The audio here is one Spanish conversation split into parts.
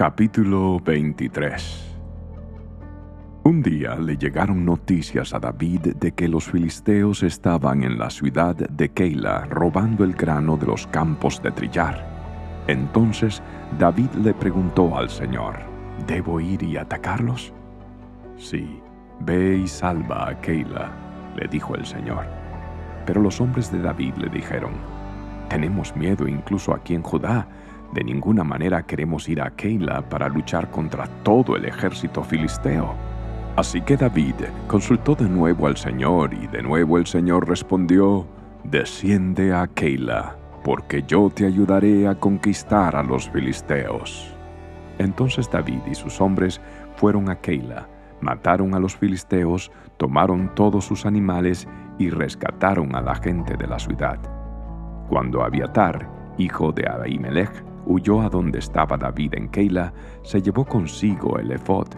Capítulo 23 Un día le llegaron noticias a David de que los filisteos estaban en la ciudad de Keila robando el grano de los campos de trillar. Entonces David le preguntó al Señor, ¿debo ir y atacarlos? Sí, ve y salva a Keila, le dijo el Señor. Pero los hombres de David le dijeron, tenemos miedo incluso aquí en Judá, de ninguna manera queremos ir a Keila para luchar contra todo el ejército filisteo. Así que David consultó de nuevo al Señor y de nuevo el Señor respondió, Desciende a Keila, porque yo te ayudaré a conquistar a los filisteos. Entonces David y sus hombres fueron a Keila, mataron a los filisteos, tomaron todos sus animales y rescataron a la gente de la ciudad. Cuando Abiatar, hijo de Abimelech, huyó a donde estaba David en Keila, se llevó consigo el efod.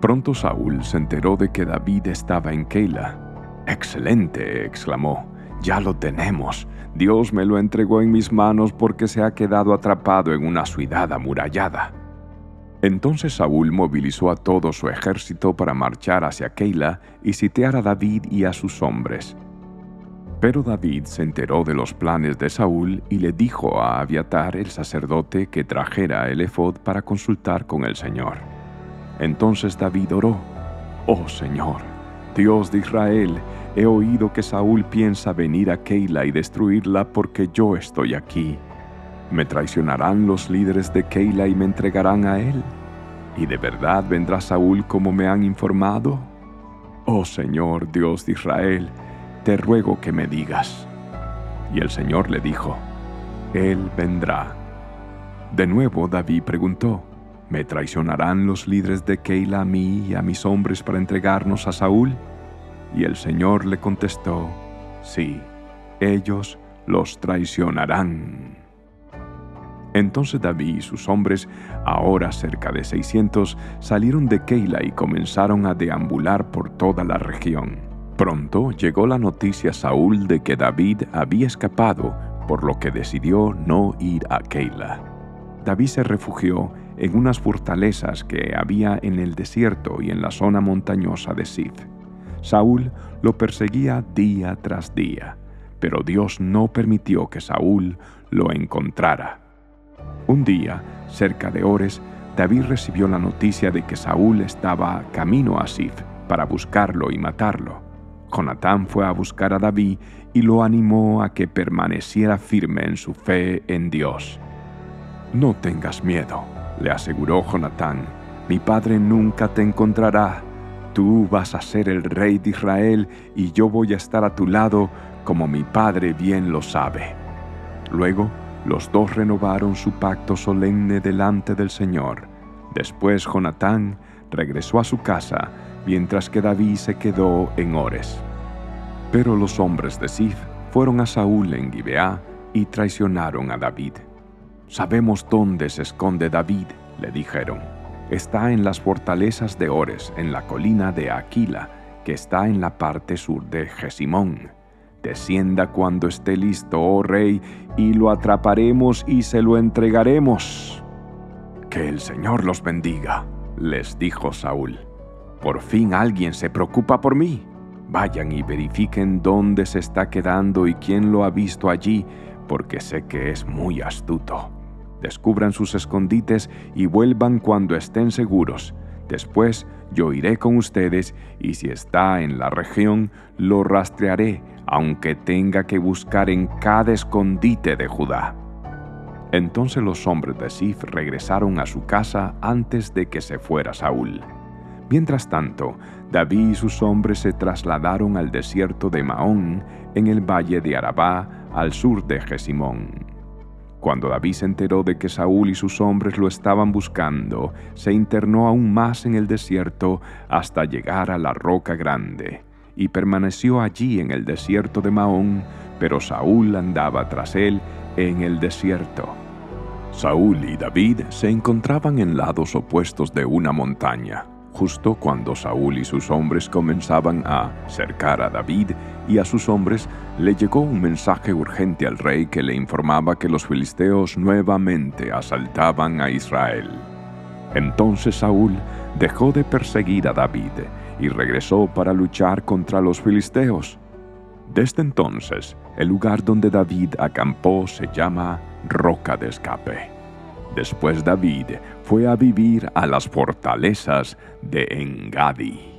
Pronto Saúl se enteró de que David estaba en Keila. ¡Excelente! exclamó. Ya lo tenemos. Dios me lo entregó en mis manos porque se ha quedado atrapado en una ciudad amurallada. Entonces Saúl movilizó a todo su ejército para marchar hacia Keila y sitiar a David y a sus hombres. Pero David se enteró de los planes de Saúl y le dijo a Abiatar el sacerdote que trajera el efod para consultar con el Señor. Entonces David oró, Oh Señor, Dios de Israel, he oído que Saúl piensa venir a Keila y destruirla porque yo estoy aquí. ¿Me traicionarán los líderes de Keila y me entregarán a él? ¿Y de verdad vendrá Saúl como me han informado? Oh Señor, Dios de Israel, te ruego que me digas. Y el Señor le dijo, Él vendrá. De nuevo David preguntó, ¿me traicionarán los líderes de Keila a mí y a mis hombres para entregarnos a Saúl? Y el Señor le contestó, sí, ellos los traicionarán. Entonces David y sus hombres, ahora cerca de seiscientos, salieron de Keila y comenzaron a deambular por toda la región. Pronto llegó la noticia a Saúl de que David había escapado, por lo que decidió no ir a Keila. David se refugió en unas fortalezas que había en el desierto y en la zona montañosa de Sif. Saúl lo perseguía día tras día, pero Dios no permitió que Saúl lo encontrara. Un día, cerca de Ores, David recibió la noticia de que Saúl estaba camino a Sif para buscarlo y matarlo. Jonatán fue a buscar a David y lo animó a que permaneciera firme en su fe en Dios. No tengas miedo, le aseguró Jonatán, mi padre nunca te encontrará. Tú vas a ser el rey de Israel y yo voy a estar a tu lado como mi padre bien lo sabe. Luego, los dos renovaron su pacto solemne delante del Señor. Después Jonatán regresó a su casa mientras que David se quedó en Ores. Pero los hombres de Sif fueron a Saúl en Gibeá y traicionaron a David. Sabemos dónde se esconde David, le dijeron. Está en las fortalezas de Ores, en la colina de Aquila, que está en la parte sur de Gesimón. Descienda cuando esté listo, oh rey, y lo atraparemos y se lo entregaremos. Que el Señor los bendiga, les dijo Saúl. Por fin alguien se preocupa por mí. Vayan y verifiquen dónde se está quedando y quién lo ha visto allí, porque sé que es muy astuto. Descubran sus escondites y vuelvan cuando estén seguros. Después yo iré con ustedes y si está en la región, lo rastrearé, aunque tenga que buscar en cada escondite de Judá. Entonces los hombres de Sif regresaron a su casa antes de que se fuera Saúl. Mientras tanto, David y sus hombres se trasladaron al desierto de Maón, en el valle de Arabá, al sur de Gesimón. Cuando David se enteró de que Saúl y sus hombres lo estaban buscando, se internó aún más en el desierto hasta llegar a la roca grande, y permaneció allí en el desierto de Maón, pero Saúl andaba tras él en el desierto. Saúl y David se encontraban en lados opuestos de una montaña. Justo cuando Saúl y sus hombres comenzaban a cercar a David y a sus hombres, le llegó un mensaje urgente al rey que le informaba que los filisteos nuevamente asaltaban a Israel. Entonces Saúl dejó de perseguir a David y regresó para luchar contra los filisteos. Desde entonces, el lugar donde David acampó se llama Roca de Escape. Después David fue a vivir a las fortalezas de Engadi.